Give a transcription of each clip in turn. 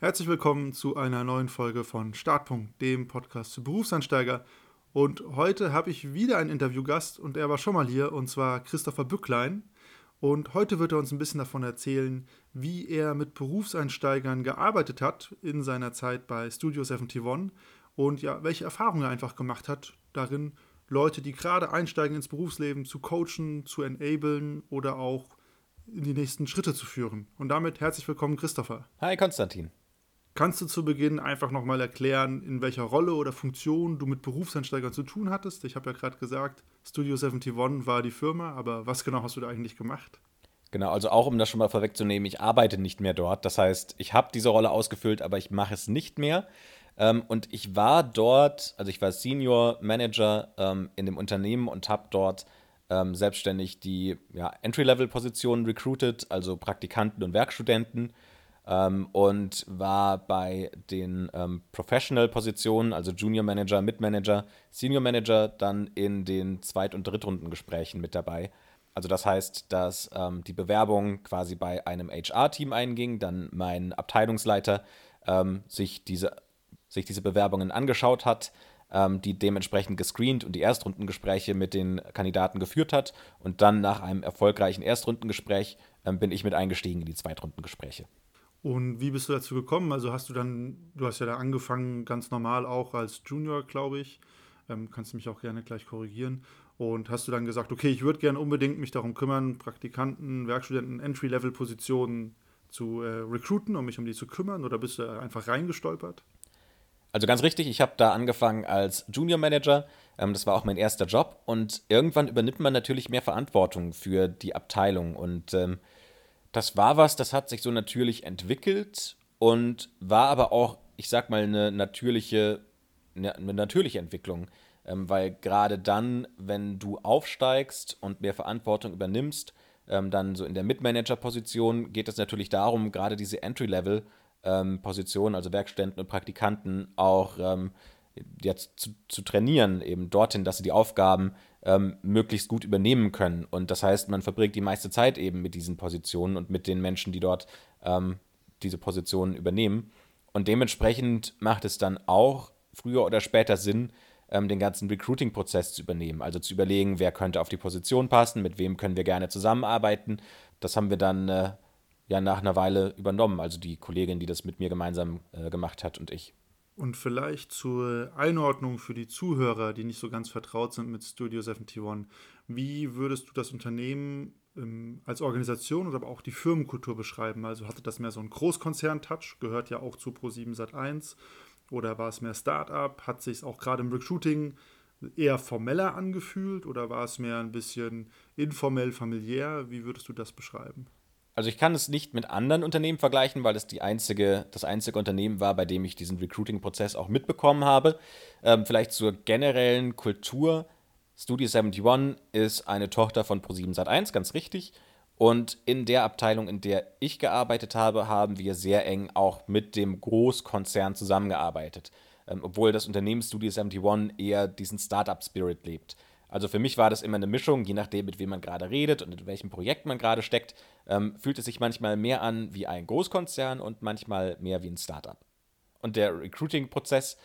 Herzlich willkommen zu einer neuen Folge von Startpunkt, dem Podcast zu Berufsansteiger. Und heute habe ich wieder einen Interviewgast und er war schon mal hier und zwar Christopher Bücklein. Und heute wird er uns ein bisschen davon erzählen, wie er mit Berufseinsteigern gearbeitet hat in seiner Zeit bei Studio 71 und ja, welche Erfahrungen er einfach gemacht hat darin, Leute, die gerade einsteigen ins Berufsleben, zu coachen, zu enablen oder auch in die nächsten Schritte zu führen. Und damit herzlich willkommen, Christopher. Hi, Konstantin. Kannst du zu Beginn einfach nochmal erklären, in welcher Rolle oder Funktion du mit Berufseinsteigern zu tun hattest? Ich habe ja gerade gesagt, Studio 71 war die Firma, aber was genau hast du da eigentlich gemacht? Genau, also auch um das schon mal vorwegzunehmen, ich arbeite nicht mehr dort. Das heißt, ich habe diese Rolle ausgefüllt, aber ich mache es nicht mehr. Ähm, und ich war dort, also ich war Senior Manager ähm, in dem Unternehmen und habe dort ähm, selbstständig die Entry-Level-Positionen recruited, also Praktikanten und Werkstudenten ähm, und war bei den ähm, Professional-Positionen, also Junior Manager, Mid-Manager, Senior Manager, dann in den Zweit- und Drittrundengesprächen mit dabei. Also das heißt, dass ähm, die Bewerbung quasi bei einem HR-Team einging, dann mein Abteilungsleiter ähm, sich, diese, sich diese Bewerbungen angeschaut hat, ähm, die dementsprechend gescreent und die Erstrundengespräche mit den Kandidaten geführt hat. Und dann nach einem erfolgreichen Erstrundengespräch ähm, bin ich mit eingestiegen in die Zweitrundengespräche. Und wie bist du dazu gekommen? Also hast du dann, du hast ja da angefangen, ganz normal auch als Junior, glaube ich. Ähm, kannst du mich auch gerne gleich korrigieren. Und hast du dann gesagt, okay, ich würde gerne unbedingt mich darum kümmern, Praktikanten, Werkstudenten, Entry-Level-Positionen zu äh, recruiten, um mich um die zu kümmern? Oder bist du einfach reingestolpert? Also ganz richtig, ich habe da angefangen als Junior Manager. Ähm, das war auch mein erster Job. Und irgendwann übernimmt man natürlich mehr Verantwortung für die Abteilung. Und ähm, das war was, das hat sich so natürlich entwickelt und war aber auch, ich sag mal, eine natürliche, eine natürliche Entwicklung. Ähm, weil gerade dann, wenn du aufsteigst und mehr Verantwortung übernimmst, ähm, dann so in der Mitmanager-Position geht es natürlich darum, gerade diese Entry-Level-Positionen, ähm, also Werkständen und Praktikanten, auch ähm, jetzt zu, zu, trainieren, eben dorthin, dass sie die Aufgaben ähm, möglichst gut übernehmen können. Und das heißt, man verbringt die meiste Zeit eben mit diesen Positionen und mit den Menschen, die dort ähm, diese Positionen übernehmen. Und dementsprechend macht es dann auch früher oder später Sinn, ähm, den ganzen Recruiting-Prozess zu übernehmen. Also zu überlegen, wer könnte auf die Position passen, mit wem können wir gerne zusammenarbeiten. Das haben wir dann äh, ja nach einer Weile übernommen. Also die Kollegin, die das mit mir gemeinsam äh, gemacht hat und ich. Und vielleicht zur Einordnung für die Zuhörer, die nicht so ganz vertraut sind mit Studio 71. Wie würdest du das Unternehmen ähm, als Organisation oder aber auch die Firmenkultur beschreiben? Also hatte das mehr so einen Großkonzern-Touch, gehört ja auch zu Pro7 Sat1 oder war es mehr Start-up? Hat sich auch gerade im Recruiting eher formeller angefühlt oder war es mehr ein bisschen informell, familiär? Wie würdest du das beschreiben? Also ich kann es nicht mit anderen Unternehmen vergleichen, weil es die einzige, das einzige Unternehmen war, bei dem ich diesen Recruiting-Prozess auch mitbekommen habe. Ähm, vielleicht zur generellen Kultur. Studio 71 ist eine Tochter von Pro7 Sat1, ganz richtig. Und in der Abteilung, in der ich gearbeitet habe, haben wir sehr eng auch mit dem Großkonzern zusammengearbeitet. Ähm, obwohl das Unternehmen Studio 71 eher diesen Startup-Spirit lebt. Also für mich war das immer eine Mischung, je nachdem, mit wem man gerade redet und in welchem Projekt man gerade steckt, ähm, fühlt es sich manchmal mehr an wie ein Großkonzern und manchmal mehr wie ein Startup. Und der Recruiting-Prozess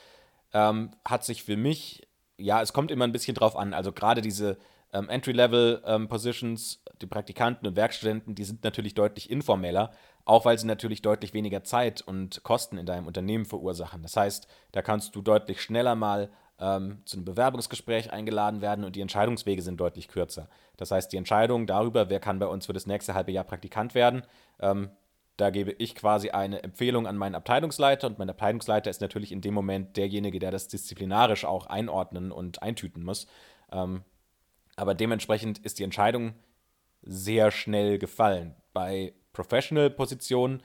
ähm, hat sich für mich, ja, es kommt immer ein bisschen drauf an. Also gerade diese ähm, Entry-Level-Positions, ähm, die Praktikanten und Werkstudenten, die sind natürlich deutlich informeller, auch weil sie natürlich deutlich weniger Zeit und Kosten in deinem Unternehmen verursachen. Das heißt, da kannst du deutlich schneller mal ähm, zu einem Bewerbungsgespräch eingeladen werden und die Entscheidungswege sind deutlich kürzer. Das heißt, die Entscheidung darüber, wer kann bei uns für das nächste halbe Jahr Praktikant werden, ähm, da gebe ich quasi eine Empfehlung an meinen Abteilungsleiter und mein Abteilungsleiter ist natürlich in dem Moment derjenige, der das disziplinarisch auch einordnen und eintüten muss. Ähm, aber dementsprechend ist die Entscheidung sehr schnell gefallen. Bei Professional-Positionen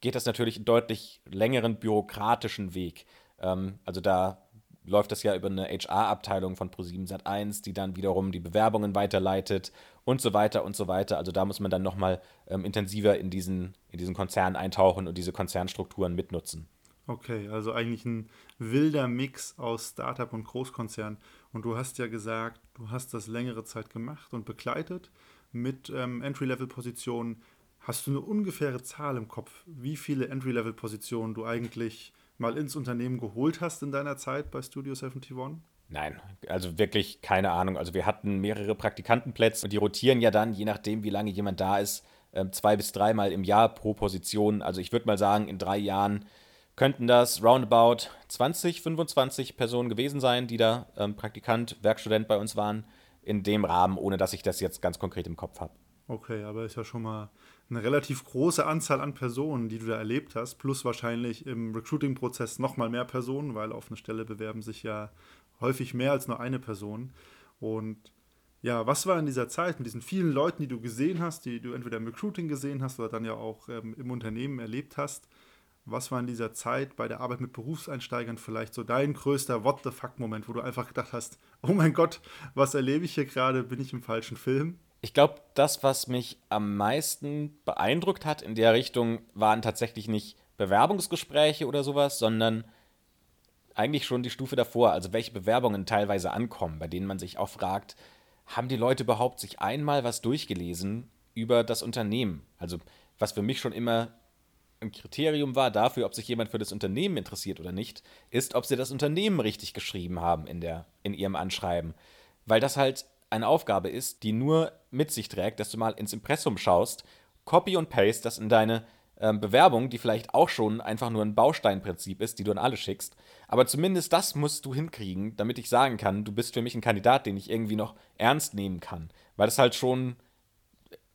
geht das natürlich einen deutlich längeren bürokratischen Weg. Ähm, also da läuft das ja über eine HR-Abteilung von Pro7 Sat1, die dann wiederum die Bewerbungen weiterleitet und so weiter und so weiter. Also da muss man dann nochmal ähm, intensiver in diesen, in diesen Konzern eintauchen und diese Konzernstrukturen mitnutzen. Okay, also eigentlich ein wilder Mix aus Startup und Großkonzern. Und du hast ja gesagt, du hast das längere Zeit gemacht und begleitet mit ähm, Entry-Level-Positionen. Hast du eine ungefähre Zahl im Kopf, wie viele Entry-Level-Positionen du eigentlich mal ins Unternehmen geholt hast in deiner Zeit bei Studio 71? Nein, also wirklich keine Ahnung. Also wir hatten mehrere Praktikantenplätze und die rotieren ja dann, je nachdem, wie lange jemand da ist, ähm, zwei bis dreimal im Jahr pro Position. Also ich würde mal sagen, in drei Jahren könnten das roundabout 20, 25 Personen gewesen sein, die da ähm, Praktikant, Werkstudent bei uns waren, in dem Rahmen, ohne dass ich das jetzt ganz konkret im Kopf habe. Okay, aber ist ja schon mal eine relativ große Anzahl an Personen, die du da erlebt hast, plus wahrscheinlich im Recruiting-Prozess nochmal mehr Personen, weil auf eine Stelle bewerben sich ja häufig mehr als nur eine Person. Und ja, was war in dieser Zeit mit diesen vielen Leuten, die du gesehen hast, die du entweder im Recruiting gesehen hast oder dann ja auch ähm, im Unternehmen erlebt hast? Was war in dieser Zeit bei der Arbeit mit Berufseinsteigern vielleicht so dein größter What the fuck-Moment, wo du einfach gedacht hast, oh mein Gott, was erlebe ich hier gerade? Bin ich im falschen Film? Ich glaube, das, was mich am meisten beeindruckt hat in der Richtung, waren tatsächlich nicht Bewerbungsgespräche oder sowas, sondern eigentlich schon die Stufe davor, also welche Bewerbungen teilweise ankommen, bei denen man sich auch fragt, haben die Leute überhaupt sich einmal was durchgelesen über das Unternehmen? Also was für mich schon immer ein Kriterium war dafür, ob sich jemand für das Unternehmen interessiert oder nicht, ist, ob sie das Unternehmen richtig geschrieben haben in, der, in ihrem Anschreiben. Weil das halt eine Aufgabe ist, die nur mit sich trägt, dass du mal ins Impressum schaust, copy und paste das in deine ähm, Bewerbung, die vielleicht auch schon einfach nur ein Bausteinprinzip ist, die du an alle schickst. Aber zumindest das musst du hinkriegen, damit ich sagen kann, du bist für mich ein Kandidat, den ich irgendwie noch ernst nehmen kann. Weil das halt schon,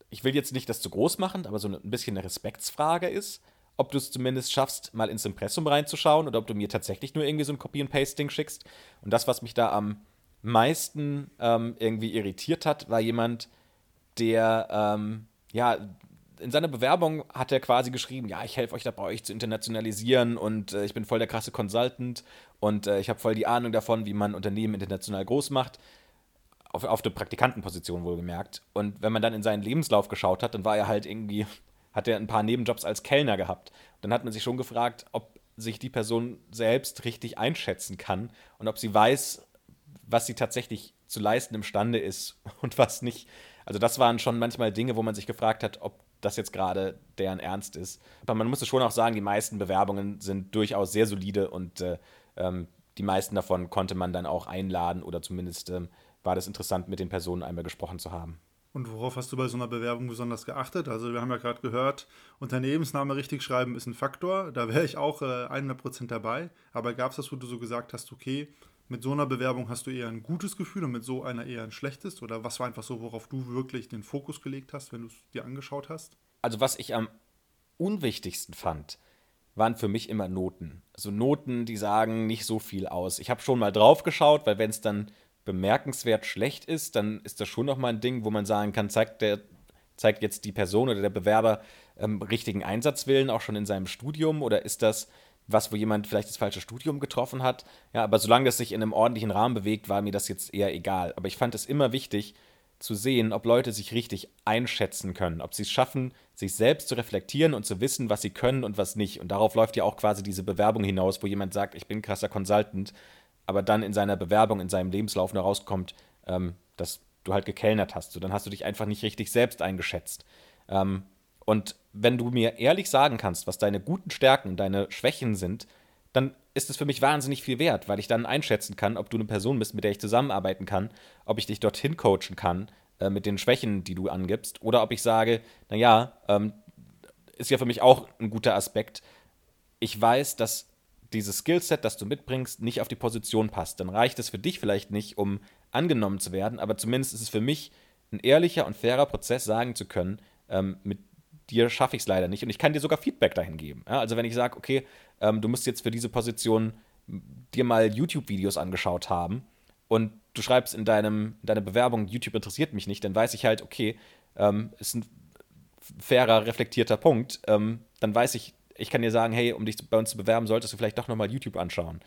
ich will jetzt nicht das zu groß machen, aber so ein bisschen eine Respektsfrage ist, ob du es zumindest schaffst, mal ins Impressum reinzuschauen oder ob du mir tatsächlich nur irgendwie so ein Copy and Pasting schickst. Und das, was mich da am meisten ähm, irgendwie irritiert hat, war jemand, der, ähm, ja, in seiner Bewerbung hat er quasi geschrieben, ja, ich helfe euch dabei, euch zu internationalisieren und äh, ich bin voll der krasse Consultant und äh, ich habe voll die Ahnung davon, wie man Unternehmen international groß macht. Auf, auf der Praktikantenposition wohlgemerkt. Und wenn man dann in seinen Lebenslauf geschaut hat, dann war er halt irgendwie, hat er ein paar Nebenjobs als Kellner gehabt. Und dann hat man sich schon gefragt, ob sich die Person selbst richtig einschätzen kann und ob sie weiß, was sie tatsächlich zu leisten imstande ist und was nicht. Also das waren schon manchmal Dinge, wo man sich gefragt hat, ob das jetzt gerade deren Ernst ist. Aber man muss schon auch sagen, die meisten Bewerbungen sind durchaus sehr solide und äh, ähm, die meisten davon konnte man dann auch einladen oder zumindest ähm, war das interessant, mit den Personen einmal gesprochen zu haben. Und worauf hast du bei so einer Bewerbung besonders geachtet? Also wir haben ja gerade gehört, Unternehmensname richtig schreiben ist ein Faktor. Da wäre ich auch äh, 100% dabei. Aber gab es das, wo du so gesagt hast, okay, mit so einer Bewerbung hast du eher ein gutes Gefühl und mit so einer eher ein schlechtes? Oder was war einfach so, worauf du wirklich den Fokus gelegt hast, wenn du es dir angeschaut hast? Also was ich am unwichtigsten fand, waren für mich immer Noten. Also Noten, die sagen nicht so viel aus. Ich habe schon mal drauf geschaut, weil wenn es dann bemerkenswert schlecht ist, dann ist das schon nochmal ein Ding, wo man sagen kann, zeigt der zeigt jetzt die Person oder der Bewerber ähm, richtigen Einsatzwillen auch schon in seinem Studium oder ist das was, wo jemand vielleicht das falsche Studium getroffen hat. Ja, aber solange das sich in einem ordentlichen Rahmen bewegt, war mir das jetzt eher egal. Aber ich fand es immer wichtig zu sehen, ob Leute sich richtig einschätzen können, ob sie es schaffen, sich selbst zu reflektieren und zu wissen, was sie können und was nicht. Und darauf läuft ja auch quasi diese Bewerbung hinaus, wo jemand sagt, ich bin krasser Consultant, aber dann in seiner Bewerbung, in seinem Lebenslauf nur rauskommt, ähm, dass du halt gekellnert hast. So, dann hast du dich einfach nicht richtig selbst eingeschätzt. Ähm, und wenn du mir ehrlich sagen kannst, was deine guten Stärken und deine Schwächen sind, dann ist es für mich wahnsinnig viel wert, weil ich dann einschätzen kann, ob du eine Person bist, mit der ich zusammenarbeiten kann, ob ich dich dorthin coachen kann äh, mit den Schwächen, die du angibst, oder ob ich sage, naja, ähm, ist ja für mich auch ein guter Aspekt. Ich weiß, dass dieses Skillset, das du mitbringst, nicht auf die Position passt. Dann reicht es für dich vielleicht nicht, um angenommen zu werden, aber zumindest ist es für mich ein ehrlicher und fairer Prozess, sagen zu können, ähm, mit dir schaffe ich es leider nicht. Und ich kann dir sogar Feedback dahin geben. Ja, also wenn ich sage, okay, ähm, du musst jetzt für diese Position dir mal YouTube-Videos angeschaut haben und du schreibst in, deinem, in deiner Bewerbung, YouTube interessiert mich nicht, dann weiß ich halt, okay, ähm, ist ein fairer, reflektierter Punkt. Ähm, dann weiß ich, ich kann dir sagen, hey, um dich bei uns zu bewerben, solltest du vielleicht doch nochmal YouTube anschauen.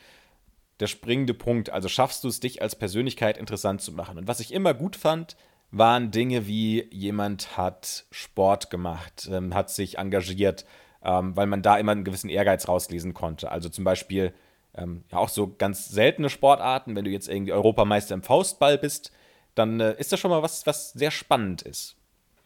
Der springende Punkt, also schaffst du es, dich als Persönlichkeit interessant zu machen. Und was ich immer gut fand, waren Dinge wie jemand hat Sport gemacht, ähm, hat sich engagiert, ähm, weil man da immer einen gewissen Ehrgeiz rauslesen konnte. Also zum Beispiel ähm, ja auch so ganz seltene Sportarten, wenn du jetzt irgendwie Europameister im Faustball bist, dann äh, ist das schon mal was, was sehr spannend ist.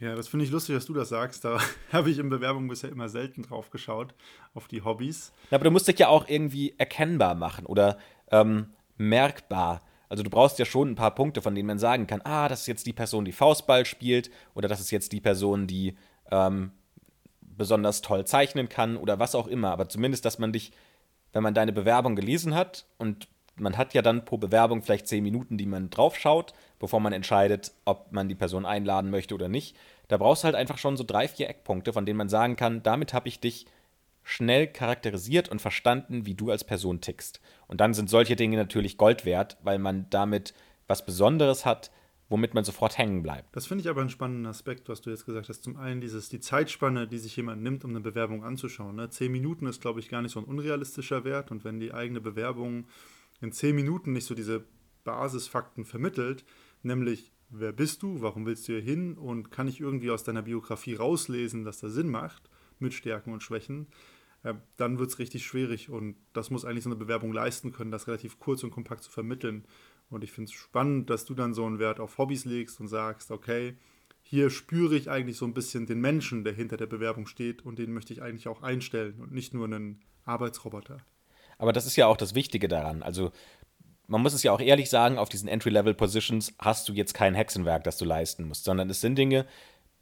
Ja, das finde ich lustig, dass du das sagst. Da habe ich in Bewerbungen bisher immer selten drauf geschaut, auf die Hobbys. Ja, aber du musst dich ja auch irgendwie erkennbar machen oder ähm, merkbar. Also du brauchst ja schon ein paar Punkte, von denen man sagen kann, ah, das ist jetzt die Person, die Faustball spielt oder das ist jetzt die Person, die ähm, besonders toll zeichnen kann oder was auch immer. Aber zumindest, dass man dich, wenn man deine Bewerbung gelesen hat und man hat ja dann pro Bewerbung vielleicht zehn Minuten, die man draufschaut, bevor man entscheidet, ob man die Person einladen möchte oder nicht. Da brauchst du halt einfach schon so drei, vier Eckpunkte, von denen man sagen kann, damit habe ich dich schnell charakterisiert und verstanden, wie du als Person tickst. Und dann sind solche Dinge natürlich Gold wert, weil man damit was Besonderes hat, womit man sofort hängen bleibt. Das finde ich aber einen spannenden Aspekt, was du jetzt gesagt hast. Zum einen dieses, die Zeitspanne, die sich jemand nimmt, um eine Bewerbung anzuschauen. Ne? Zehn Minuten ist, glaube ich, gar nicht so ein unrealistischer Wert. Und wenn die eigene Bewerbung in zehn Minuten nicht so diese Basisfakten vermittelt, nämlich wer bist du, warum willst du hier hin und kann ich irgendwie aus deiner Biografie rauslesen, dass das Sinn macht, mit Stärken und Schwächen, äh, dann wird es richtig schwierig und das muss eigentlich so eine Bewerbung leisten können, das relativ kurz und kompakt zu vermitteln. Und ich finde es spannend, dass du dann so einen Wert auf Hobbys legst und sagst, okay, hier spüre ich eigentlich so ein bisschen den Menschen, der hinter der Bewerbung steht und den möchte ich eigentlich auch einstellen und nicht nur einen Arbeitsroboter. Aber das ist ja auch das Wichtige daran. Also man muss es ja auch ehrlich sagen, auf diesen Entry-Level-Positions hast du jetzt kein Hexenwerk, das du leisten musst, sondern es sind Dinge,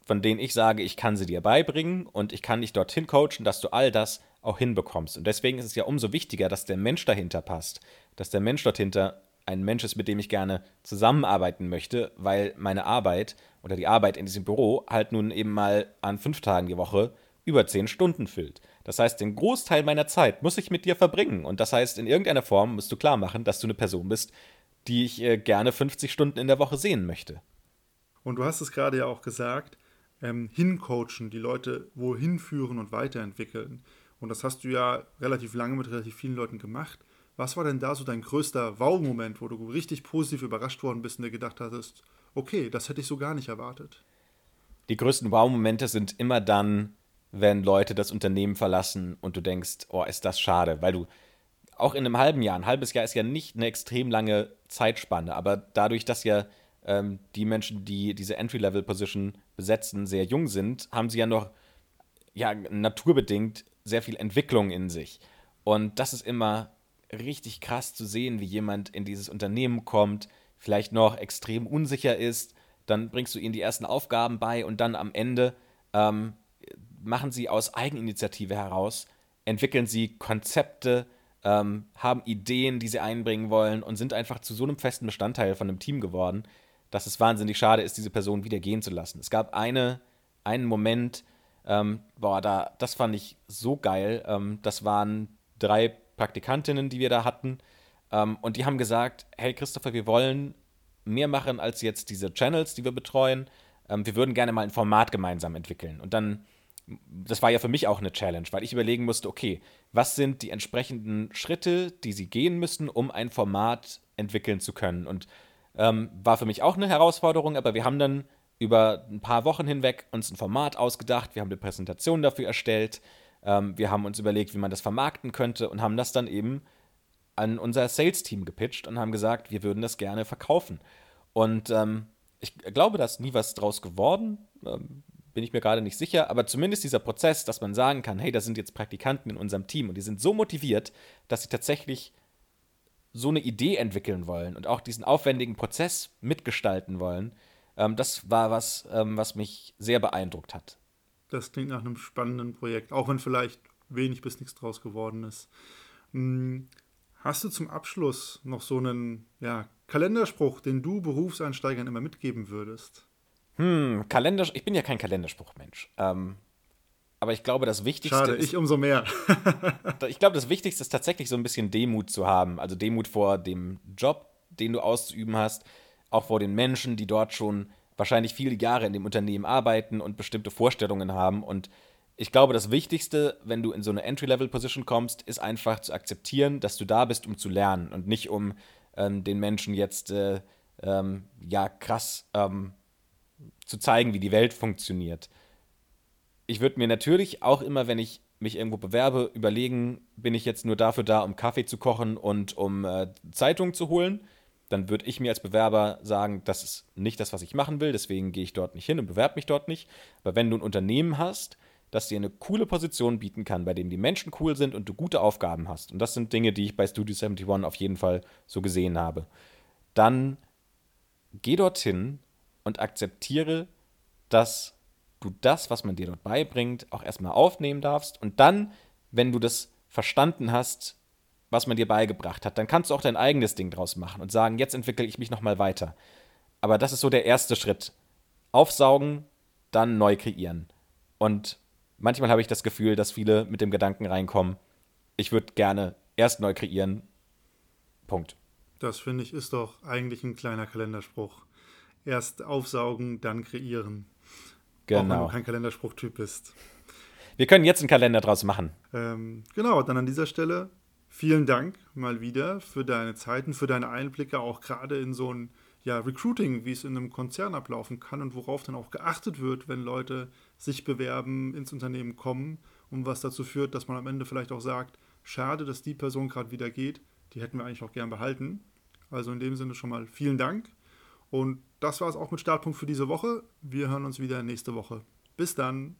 von denen ich sage, ich kann sie dir beibringen und ich kann dich dorthin coachen, dass du all das auch hinbekommst. Und deswegen ist es ja umso wichtiger, dass der Mensch dahinter passt, dass der Mensch dort hinter ein Mensch ist, mit dem ich gerne zusammenarbeiten möchte, weil meine Arbeit oder die Arbeit in diesem Büro halt nun eben mal an fünf Tagen die Woche über zehn Stunden füllt. Das heißt, den Großteil meiner Zeit muss ich mit dir verbringen. Und das heißt, in irgendeiner Form musst du klar machen, dass du eine Person bist, die ich äh, gerne 50 Stunden in der Woche sehen möchte. Und du hast es gerade ja auch gesagt, ähm, hincoachen, die Leute wohin führen und weiterentwickeln. Und das hast du ja relativ lange mit relativ vielen Leuten gemacht. Was war denn da so dein größter Wow-Moment, wo du richtig positiv überrascht worden bist und dir gedacht hattest, okay, das hätte ich so gar nicht erwartet? Die größten Wow-Momente sind immer dann, wenn Leute das Unternehmen verlassen und du denkst, oh, ist das schade, weil du auch in einem halben Jahr, ein halbes Jahr ist ja nicht eine extrem lange Zeitspanne, aber dadurch, dass ja ähm, die Menschen, die diese Entry-Level-Position besetzen, sehr jung sind, haben sie ja noch ja, naturbedingt sehr viel Entwicklung in sich. Und das ist immer richtig krass zu sehen, wie jemand in dieses Unternehmen kommt, vielleicht noch extrem unsicher ist, dann bringst du ihnen die ersten Aufgaben bei und dann am Ende ähm, machen sie aus Eigeninitiative heraus, entwickeln sie Konzepte, ähm, haben Ideen, die sie einbringen wollen und sind einfach zu so einem festen Bestandteil von einem Team geworden, dass es wahnsinnig schade ist, diese Person wieder gehen zu lassen. Es gab eine, einen Moment, ähm, boah, da, das fand ich so geil. Ähm, das waren drei Praktikantinnen, die wir da hatten. Ähm, und die haben gesagt: Hey Christopher, wir wollen mehr machen als jetzt diese Channels, die wir betreuen. Ähm, wir würden gerne mal ein Format gemeinsam entwickeln. Und dann das war ja für mich auch eine Challenge, weil ich überlegen musste, okay, was sind die entsprechenden Schritte, die sie gehen müssen, um ein Format entwickeln zu können. Und ähm, war für mich auch eine Herausforderung, aber wir haben dann über ein paar Wochen hinweg uns ein Format ausgedacht, wir haben eine Präsentation dafür erstellt, ähm, wir haben uns überlegt, wie man das vermarkten könnte und haben das dann eben an unser Sales-Team gepitcht und haben gesagt, wir würden das gerne verkaufen. Und ähm, ich glaube, da ist nie was draus geworden. Ähm, bin ich mir gerade nicht sicher, aber zumindest dieser Prozess, dass man sagen kann, hey, da sind jetzt Praktikanten in unserem Team und die sind so motiviert, dass sie tatsächlich so eine Idee entwickeln wollen und auch diesen aufwendigen Prozess mitgestalten wollen, ähm, das war was, ähm, was mich sehr beeindruckt hat. Das klingt nach einem spannenden Projekt, auch wenn vielleicht wenig bis nichts draus geworden ist. Hm, hast du zum Abschluss noch so einen ja, Kalenderspruch, den du Berufseinsteigern immer mitgeben würdest? Hm, Kalender, ich bin ja kein Kalenderspruchmensch. Ähm, aber ich glaube, das Wichtigste. Schade, ist, ich umso mehr. ich glaube, das Wichtigste ist tatsächlich so ein bisschen Demut zu haben. Also Demut vor dem Job, den du auszuüben hast, auch vor den Menschen, die dort schon wahrscheinlich viele Jahre in dem Unternehmen arbeiten und bestimmte Vorstellungen haben. Und ich glaube, das Wichtigste, wenn du in so eine Entry-Level-Position kommst, ist einfach zu akzeptieren, dass du da bist, um zu lernen und nicht um ähm, den Menschen jetzt äh, ähm, ja krass ähm, zu zeigen, wie die Welt funktioniert. Ich würde mir natürlich auch immer, wenn ich mich irgendwo bewerbe, überlegen, bin ich jetzt nur dafür da, um Kaffee zu kochen und um äh, Zeitungen zu holen. Dann würde ich mir als Bewerber sagen, das ist nicht das, was ich machen will, deswegen gehe ich dort nicht hin und bewerbe mich dort nicht. Aber wenn du ein Unternehmen hast, das dir eine coole Position bieten kann, bei dem die Menschen cool sind und du gute Aufgaben hast, und das sind Dinge, die ich bei Studio 71 auf jeden Fall so gesehen habe, dann geh dorthin und akzeptiere, dass du das, was man dir dort beibringt, auch erstmal aufnehmen darfst. Und dann, wenn du das verstanden hast, was man dir beigebracht hat, dann kannst du auch dein eigenes Ding draus machen und sagen, jetzt entwickle ich mich nochmal weiter. Aber das ist so der erste Schritt. Aufsaugen, dann neu kreieren. Und manchmal habe ich das Gefühl, dass viele mit dem Gedanken reinkommen, ich würde gerne erst neu kreieren. Punkt. Das finde ich ist doch eigentlich ein kleiner Kalenderspruch. Erst aufsaugen, dann kreieren. Genau. Auch wenn du genau. kein Kalenderspruchtyp bist. Wir können jetzt einen Kalender draus machen. Ähm, genau, dann an dieser Stelle vielen Dank mal wieder für deine Zeiten, für deine Einblicke, auch gerade in so ein ja, Recruiting, wie es in einem Konzern ablaufen kann und worauf dann auch geachtet wird, wenn Leute sich bewerben, ins Unternehmen kommen und was dazu führt, dass man am Ende vielleicht auch sagt, schade, dass die Person gerade wieder geht, die hätten wir eigentlich auch gern behalten. Also in dem Sinne schon mal vielen Dank. Und das war es auch mit Startpunkt für diese Woche. Wir hören uns wieder nächste Woche. Bis dann.